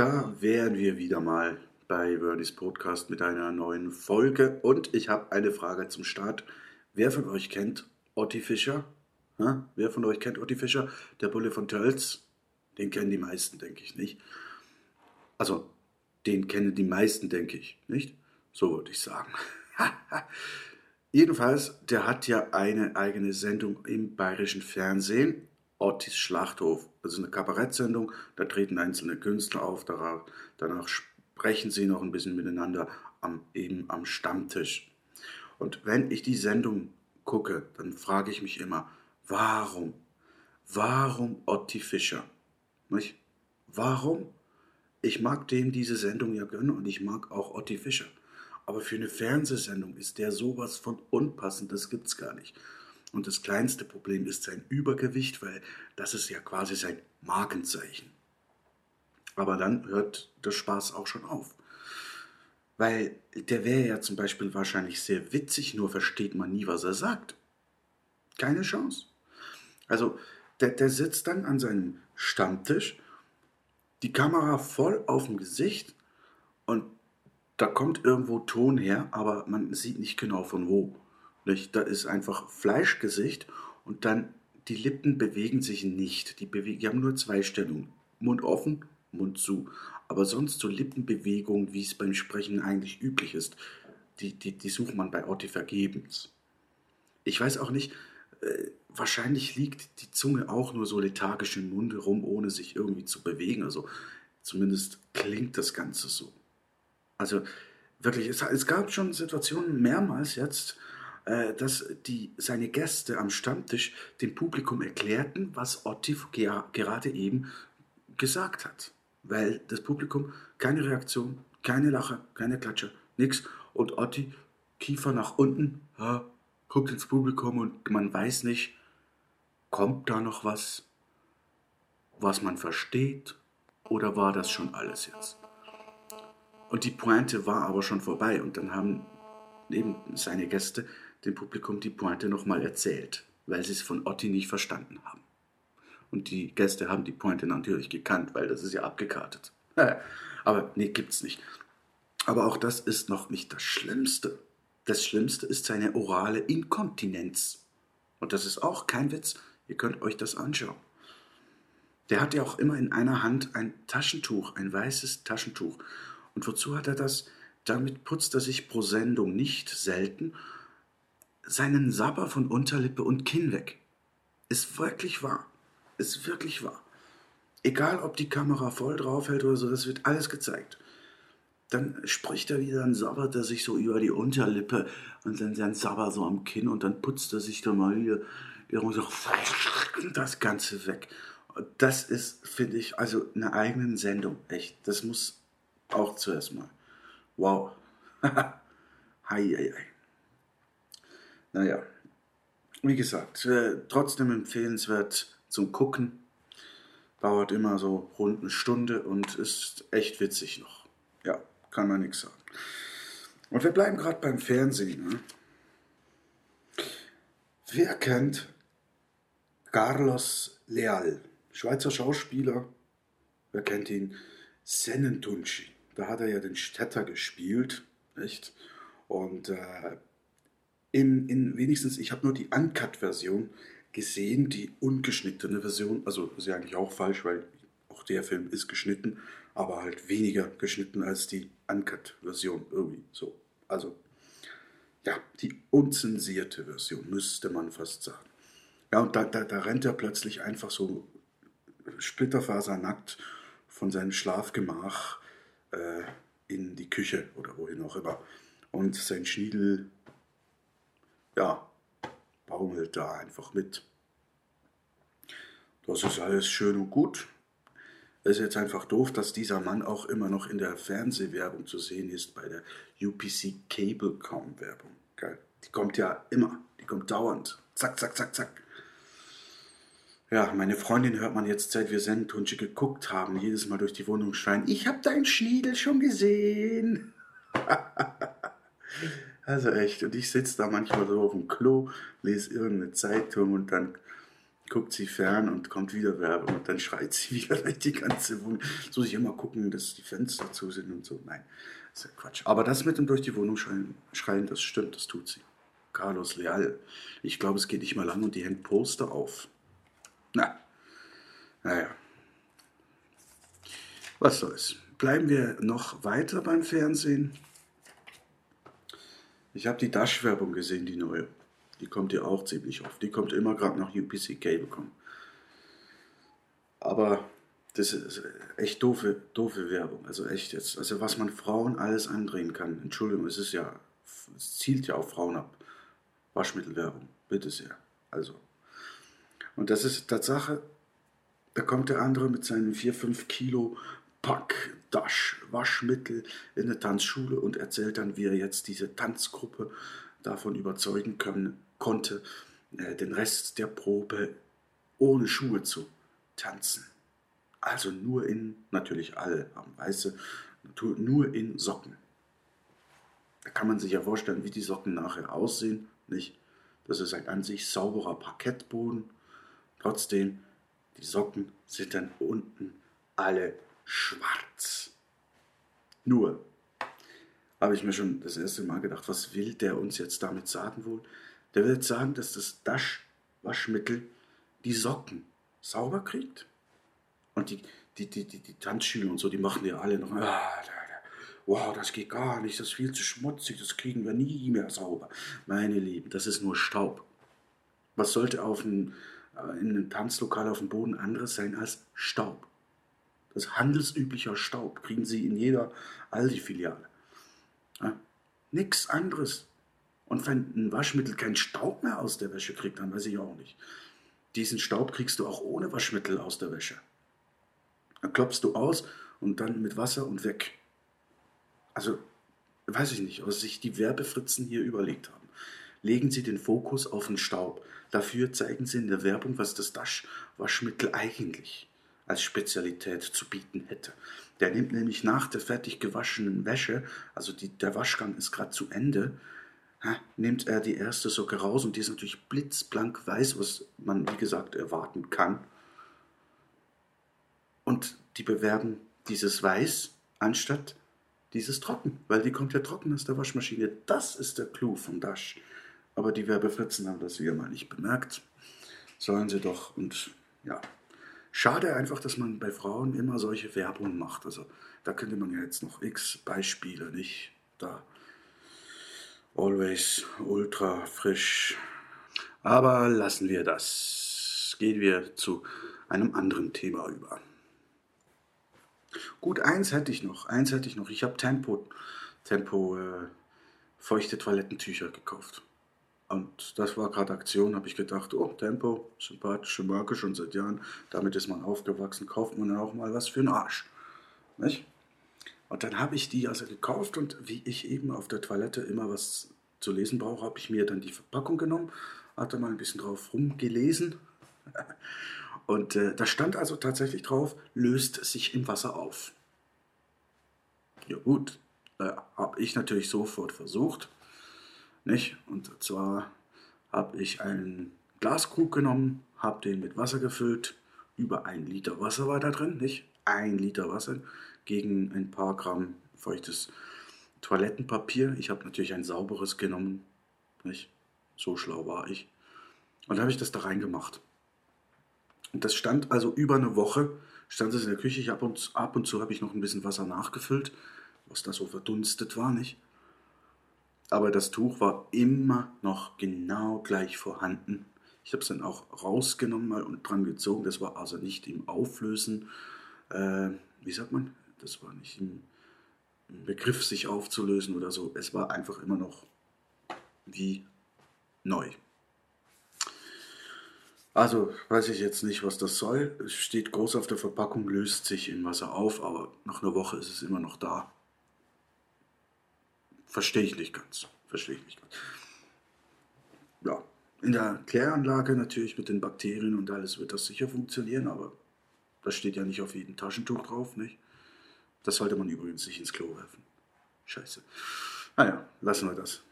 Da wären wir wieder mal bei Verdi's Podcast mit einer neuen Folge und ich habe eine Frage zum Start. Wer von euch kennt Otti Fischer? Ha? Wer von euch kennt Otti Fischer? Der Bulle von Tölz? Den kennen die meisten, denke ich, nicht? Also, den kennen die meisten, denke ich, nicht? So würde ich sagen. Jedenfalls, der hat ja eine eigene Sendung im bayerischen Fernsehen, Ottis Schlachthof. Das ist eine Kabarettsendung, da treten einzelne Künstler auf, danach sprechen sie noch ein bisschen miteinander am, eben am Stammtisch. Und wenn ich die Sendung gucke, dann frage ich mich immer, warum? Warum Otti Fischer? Nicht? Warum? Ich mag dem diese Sendung ja gönnen und ich mag auch Otti Fischer. Aber für eine Fernsehsendung ist der sowas von unpassend, das gibt's gar nicht. Und das kleinste Problem ist sein Übergewicht, weil das ist ja quasi sein Markenzeichen. Aber dann hört der Spaß auch schon auf. Weil der wäre ja zum Beispiel wahrscheinlich sehr witzig, nur versteht man nie, was er sagt. Keine Chance. Also, der, der sitzt dann an seinem Stammtisch, die Kamera voll auf dem Gesicht und da kommt irgendwo Ton her, aber man sieht nicht genau von wo. Da ist einfach Fleischgesicht und dann die Lippen bewegen sich nicht. Die, bewegen, die haben nur zwei Stellungen. Mund offen, Mund zu. Aber sonst so Lippenbewegungen, wie es beim Sprechen eigentlich üblich ist, die, die, die sucht man bei Otti vergebens. Ich weiß auch nicht, äh, wahrscheinlich liegt die Zunge auch nur so lethargisch im Munde rum, ohne sich irgendwie zu bewegen. Also zumindest klingt das Ganze so. Also wirklich, es, es gab schon Situationen mehrmals jetzt, dass die, seine Gäste am Stammtisch dem Publikum erklärten, was Otti gerade eben gesagt hat. Weil das Publikum keine Reaktion, keine Lache, keine Klatsche, nichts. Und Otti, Kiefer nach unten, ja, guckt ins Publikum und man weiß nicht, kommt da noch was, was man versteht, oder war das schon alles jetzt? Und die Pointe war aber schon vorbei und dann haben eben seine Gäste dem Publikum die Pointe nochmal erzählt, weil sie es von Otti nicht verstanden haben. Und die Gäste haben die Pointe natürlich gekannt, weil das ist ja abgekartet. Aber nee, gibt's nicht. Aber auch das ist noch nicht das Schlimmste. Das Schlimmste ist seine orale Inkontinenz. Und das ist auch kein Witz. Ihr könnt euch das anschauen. Der hat ja auch immer in einer Hand ein Taschentuch, ein weißes Taschentuch. Und wozu hat er das? Damit putzt er sich pro Sendung nicht selten seinen Sabber von Unterlippe und Kinn weg. Ist wirklich wahr. Ist wirklich wahr. Egal, ob die Kamera voll drauf hält oder so, das wird alles gezeigt. Dann spricht er wieder, dann sabbert er sich so über die Unterlippe und dann sein Sabber so am Kinn und dann putzt er sich da mal wieder so das Ganze weg. Das ist, finde ich, also eine eigene Sendung. Echt. Das muss auch zuerst mal. Wow. hei, hei, hei. Naja, wie gesagt, äh, trotzdem empfehlenswert zum Gucken. Dauert immer so rund eine Stunde und ist echt witzig noch. Ja, kann man nichts sagen. Und wir bleiben gerade beim Fernsehen. Ne? Wer kennt Carlos Leal, Schweizer Schauspieler? Wer kennt ihn? Senentunci. Da hat er ja den Städter gespielt, nicht? Und äh, in, in wenigstens, ich habe nur die Uncut-Version gesehen, die ungeschnittene Version. Also ist ja eigentlich auch falsch, weil auch der Film ist geschnitten, aber halt weniger geschnitten als die Uncut-Version irgendwie so. Also ja, die unzensierte Version, müsste man fast sagen. Ja, und da, da, da rennt er plötzlich einfach so splitterfasernackt von seinem Schlafgemach äh, in die Küche oder wohin auch immer. Und sein Schniedel, ja, baumelt da einfach mit. Das ist alles schön und gut. Es ist jetzt einfach doof, dass dieser Mann auch immer noch in der Fernsehwerbung zu sehen ist, bei der UPC Cablecom Werbung. Die kommt ja immer, die kommt dauernd. Zack, zack, zack, zack. Ja, meine Freundin hört man jetzt, seit wir Sendentunche geguckt haben, jedes Mal durch die Wohnung schreien, ich hab deinen Schniedel schon gesehen. also echt, und ich sitze da manchmal so auf dem Klo, lese irgendeine Zeitung und dann guckt sie fern und kommt wieder Werbung und dann schreit sie wieder durch die ganze Wohnung. So sich immer gucken, dass die Fenster zu sind und so. Nein, ist ja Quatsch. Aber das mit dem durch die Wohnung schreien, schreien das stimmt, das tut sie. Carlos Leal. Ich glaube, es geht nicht mal lang und die hängt Poster auf. Na, naja. Was soll's. Bleiben wir noch weiter beim Fernsehen. Ich habe die Dash-Werbung gesehen, die neue. Die kommt ja auch ziemlich oft. Die kommt immer gerade nach UPC Cablecom. Aber das ist echt doofe, doofe Werbung. Also echt jetzt, also was man Frauen alles andrehen kann. Entschuldigung, es ist ja, es zielt ja auf Frauen ab. Waschmittelwerbung, bitte sehr. Also. Und das ist Tatsache, da kommt der andere mit seinen 4, 5 Kilo Pack Dash Waschmittel in eine Tanzschule und erzählt dann, wie er jetzt diese Tanzgruppe davon überzeugen können, konnte, äh, den Rest der Probe ohne Schuhe zu tanzen. Also nur in, natürlich alle haben weiße, nur in Socken. Da kann man sich ja vorstellen, wie die Socken nachher aussehen, nicht? Das ist ein an sich sauberer Parkettboden. Trotzdem, die Socken sind dann unten alle schwarz. Nur habe ich mir schon das erste Mal gedacht, was will der uns jetzt damit sagen wohl? Der will jetzt sagen, dass das Dash-Waschmittel die Socken sauber kriegt. Und die, die, die, die, die Tanzschüler und so, die machen ja alle noch, ah, wow, das geht gar nicht, das ist viel zu schmutzig, das kriegen wir nie mehr sauber. Meine Lieben, das ist nur Staub. Was sollte auf ein, äh, in einem Tanzlokal auf dem Boden anderes sein als Staub? Das ist handelsüblicher Staub, kriegen Sie in jeder Aldi-Filiale. Ja? Nichts anderes. Und wenn ein Waschmittel keinen Staub mehr aus der Wäsche kriegt, dann weiß ich auch nicht. Diesen Staub kriegst du auch ohne Waschmittel aus der Wäsche. Dann klopfst du aus und dann mit Wasser und weg. Also, weiß ich nicht, was sich die Werbefritzen hier überlegt haben. Legen Sie den Fokus auf den Staub. Dafür zeigen Sie in der Werbung, was das Dash-Waschmittel eigentlich als Spezialität zu bieten hätte. Der nimmt nämlich nach der fertig gewaschenen Wäsche, also die, der Waschgang ist gerade zu Ende, nimmt er die erste Socke raus und die ist natürlich blitzblank weiß, was man wie gesagt erwarten kann. Und die bewerben dieses Weiß anstatt dieses Trocken, weil die kommt ja trocken aus der Waschmaschine. Das ist der Clou vom Dash. Aber die Werbefritzen haben das wieder mal nicht bemerkt. Sollen sie doch. Und ja, schade einfach, dass man bei Frauen immer solche Werbung macht. Also da könnte man ja jetzt noch x Beispiele, nicht? Da always ultra frisch. Aber lassen wir das. Gehen wir zu einem anderen Thema über. Gut, eins hätte ich noch. Eins hätte ich noch. Ich habe Tempo, Tempo äh, feuchte Toilettentücher gekauft. Und das war gerade Aktion, habe ich gedacht, oh, Tempo, sympathische Marke schon seit Jahren. Damit ist man aufgewachsen, kauft man ja auch mal was für einen Arsch. Nicht? Und dann habe ich die also gekauft und wie ich eben auf der Toilette immer was zu lesen brauche, habe ich mir dann die Verpackung genommen, hatte mal ein bisschen drauf rumgelesen Und äh, da stand also tatsächlich drauf, löst sich im Wasser auf. Ja gut, äh, habe ich natürlich sofort versucht. Nicht? Und zwar habe ich einen Glaskrug genommen, habe den mit Wasser gefüllt. Über ein Liter Wasser war da drin, nicht? Ein Liter Wasser gegen ein paar Gramm feuchtes Toilettenpapier. Ich habe natürlich ein sauberes genommen, nicht? So schlau war ich. Und da habe ich das da reingemacht. Und das stand also über eine Woche, stand es in der Küche. Ich ab und, ab und zu habe ich noch ein bisschen Wasser nachgefüllt, was da so verdunstet war, nicht? Aber das Tuch war immer noch genau gleich vorhanden. Ich habe es dann auch rausgenommen mal und dran gezogen. Das war also nicht im Auflösen, äh, wie sagt man? Das war nicht im, im Begriff, sich aufzulösen oder so. Es war einfach immer noch wie neu. Also weiß ich jetzt nicht, was das soll. Es steht groß auf der Verpackung, löst sich in Wasser auf, aber nach einer Woche ist es immer noch da. Verstehe ich nicht ganz. Verstehe ich nicht ganz. Ja, in der Kläranlage natürlich mit den Bakterien und alles wird das sicher funktionieren, aber das steht ja nicht auf jedem Taschentuch drauf, nicht? Das sollte man übrigens nicht ins Klo werfen. Scheiße. Naja, lassen wir das.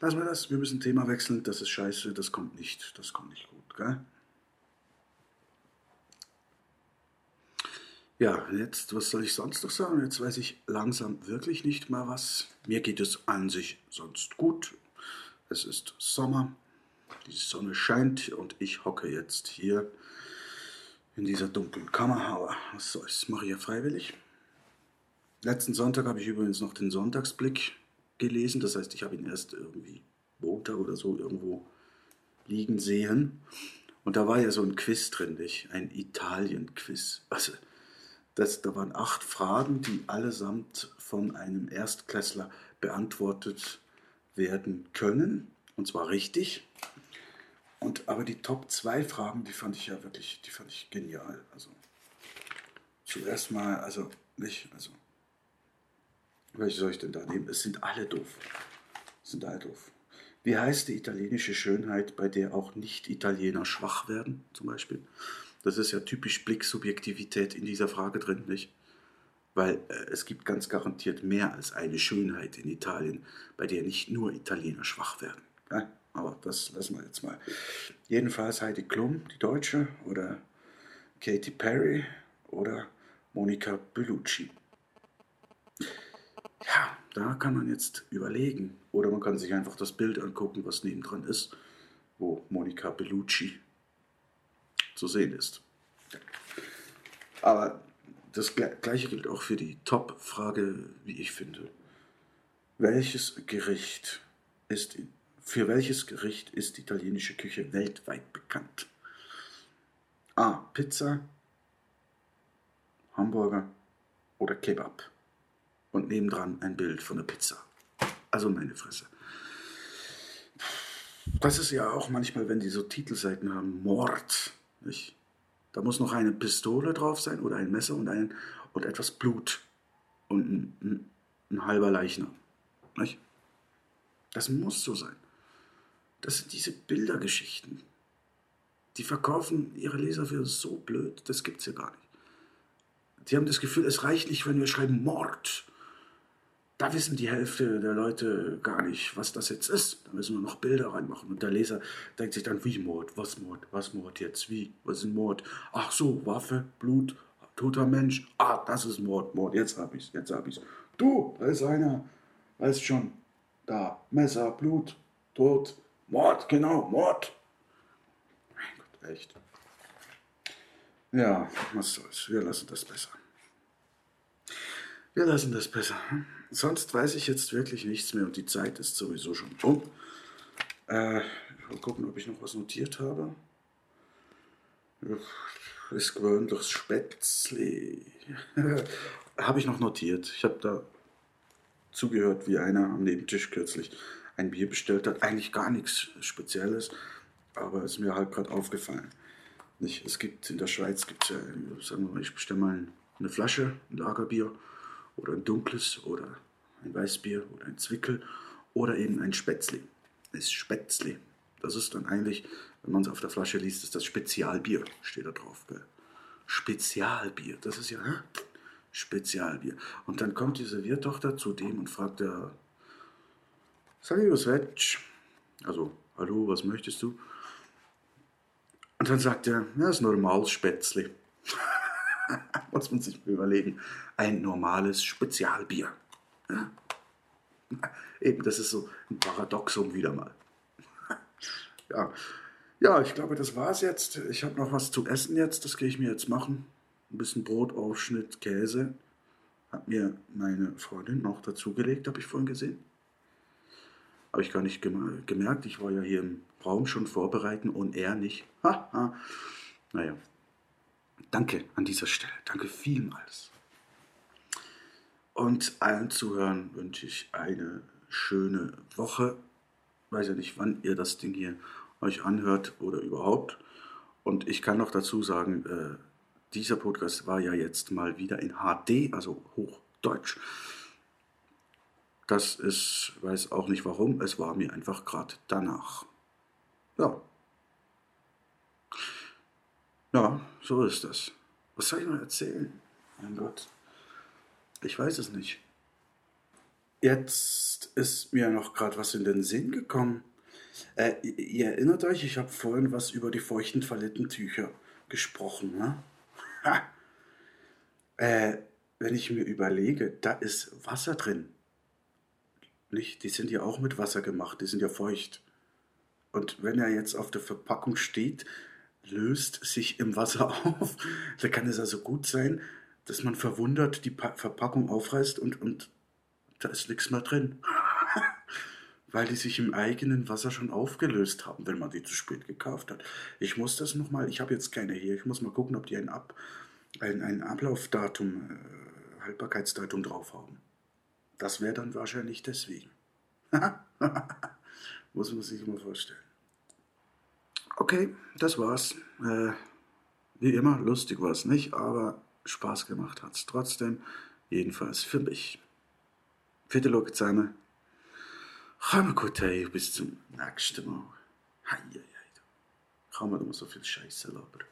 Lassen wir das. Wir müssen Thema wechseln. Das ist scheiße. Das kommt nicht. Das kommt nicht gut, gell? Ja, jetzt, was soll ich sonst noch sagen? Jetzt weiß ich langsam wirklich nicht mal was. Mir geht es an sich sonst gut. Es ist Sommer, die Sonne scheint und ich hocke jetzt hier in dieser dunklen Kammer. Aber was soll's, mache ich ja freiwillig. Letzten Sonntag habe ich übrigens noch den Sonntagsblick gelesen. Das heißt, ich habe ihn erst irgendwie Montag oder so irgendwo liegen sehen. Und da war ja so ein Quiz drin, nicht? ein Italien-Quiz. Also, das, da waren acht Fragen, die allesamt von einem Erstklässler beantwortet werden können. Und zwar richtig. Und aber die Top 2 Fragen, die fand ich ja wirklich, die fand ich genial. Also zuerst mal, also nicht, also welche soll ich denn da nehmen? Es sind alle doof. Es sind alle doof. Wie heißt die italienische Schönheit, bei der auch Nicht-Italiener schwach werden, zum Beispiel? Das ist ja typisch Blicksubjektivität in dieser Frage drin, nicht? Weil äh, es gibt ganz garantiert mehr als eine Schönheit in Italien, bei der nicht nur Italiener schwach werden. Ja? Aber das lassen wir jetzt mal. Jedenfalls Heidi Klum, die Deutsche, oder Katy Perry oder Monica Bellucci. Ja, da kann man jetzt überlegen. Oder man kann sich einfach das Bild angucken, was nebendran ist, wo Monica Bellucci zu sehen ist. Aber das gleiche gilt auch für die Top-Frage, wie ich finde. Welches Gericht ist, für welches Gericht ist die italienische Küche weltweit bekannt? A. Pizza, Hamburger oder Kebab. Und nebendran ein Bild von der Pizza. Also meine Fresse. Das ist ja auch manchmal, wenn die so Titelseiten haben, Mord. Nicht? Da muss noch eine Pistole drauf sein oder ein Messer und, ein, und etwas Blut und ein, ein, ein halber Leichnam. Nicht? Das muss so sein. Das sind diese Bildergeschichten. Die verkaufen ihre Leser für so blöd, das gibt's ja gar nicht. Die haben das Gefühl, es reicht nicht, wenn wir schreiben Mord. Da wissen die Hälfte der Leute gar nicht, was das jetzt ist. Da müssen wir noch Bilder reinmachen. Und der Leser denkt sich dann, wie Mord? Was Mord? Was Mord jetzt? Wie? Was ist ein Mord? Ach so, Waffe, Blut, toter Mensch. Ah, das ist Mord, Mord. Jetzt hab ich's, jetzt hab ich's. Du, da ist einer. Weißt schon. Da, Messer, Blut, Tod, Mord, genau, Mord. Mein Gott, echt. Ja, was soll's. Wir lassen das besser. Wir lassen das besser. Sonst weiß ich jetzt wirklich nichts mehr und die Zeit ist sowieso schon um. Äh, mal gucken, ob ich noch was notiert habe. Ist gewöhnlich Spätzle. habe ich noch notiert. Ich habe da zugehört, wie einer am Nebentisch kürzlich ein Bier bestellt hat. Eigentlich gar nichts Spezielles, aber es ist mir halt gerade aufgefallen. Nicht, es gibt in der Schweiz, gibt's ja, sagen wir mal, ich bestelle mal eine Flasche, ein Lagerbier oder ein dunkles oder ein Weißbier oder ein Zwickel oder eben ein Spätzle. Das Spätzle. Das ist dann eigentlich, wenn man es auf der Flasche liest, ist das Spezialbier, steht da drauf. Gell? Spezialbier, das ist ja hä? Spezialbier. Und dann kommt die Serviertochter zu dem und fragt er, Salut. Also, hallo, was möchtest du? Und dann sagt er, ja, das ist normales Spätzle. Muss man sich überlegen. Ein normales Spezialbier. Eben, das ist so ein Paradoxum wieder mal. ja. ja, ich glaube, das war's jetzt. Ich habe noch was zu essen jetzt, das gehe ich mir jetzt machen. Ein bisschen Brotaufschnitt, Käse. Hat mir meine Freundin noch dazugelegt, habe ich vorhin gesehen. Habe ich gar nicht gemerkt. Ich war ja hier im Raum schon vorbereiten und er nicht. Ha, ha. Naja, Danke an dieser Stelle. Danke vielmals. Und allen Zuhörern wünsche ich eine schöne Woche. Ich weiß ja nicht, wann ihr das Ding hier euch anhört oder überhaupt. Und ich kann noch dazu sagen, äh, dieser Podcast war ja jetzt mal wieder in HD, also Hochdeutsch. Das ist, weiß auch nicht warum, es war mir einfach gerade danach. Ja, ja, so ist das. Was soll ich noch erzählen? Mein Gott. Ich weiß es nicht. Jetzt ist mir noch gerade was in den Sinn gekommen. Äh, ihr erinnert euch, ich habe vorhin was über die feuchten Tücher gesprochen. Ne? Äh, wenn ich mir überlege, da ist Wasser drin. Nicht? Die sind ja auch mit Wasser gemacht, die sind ja feucht. Und wenn er jetzt auf der Verpackung steht, löst sich im Wasser auf, da kann es also gut sein, dass man verwundert die pa Verpackung aufreißt und, und da ist nichts mehr drin. Weil die sich im eigenen Wasser schon aufgelöst haben, wenn man die zu spät gekauft hat. Ich muss das nochmal, ich habe jetzt keine hier, ich muss mal gucken, ob die ein, Ab, ein, ein Ablaufdatum, äh, Haltbarkeitsdatum drauf haben. Das wäre dann wahrscheinlich deswegen. muss man sich mal vorstellen. Okay, das war's. Äh, wie immer, lustig war es nicht, aber Spaß gemacht hat es trotzdem. Jedenfalls für mich. Vierte Look zusammen. Komm gut, hey, bis zum nächsten Mal. Hei, hei, hei. Kann man immer so viel Scheiße labern.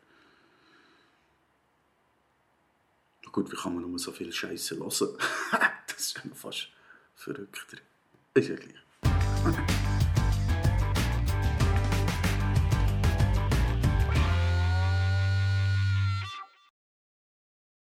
Gut, wie kann man nur so viel Scheiße lassen? das ist ja fast verrückter. Ist ja gleich.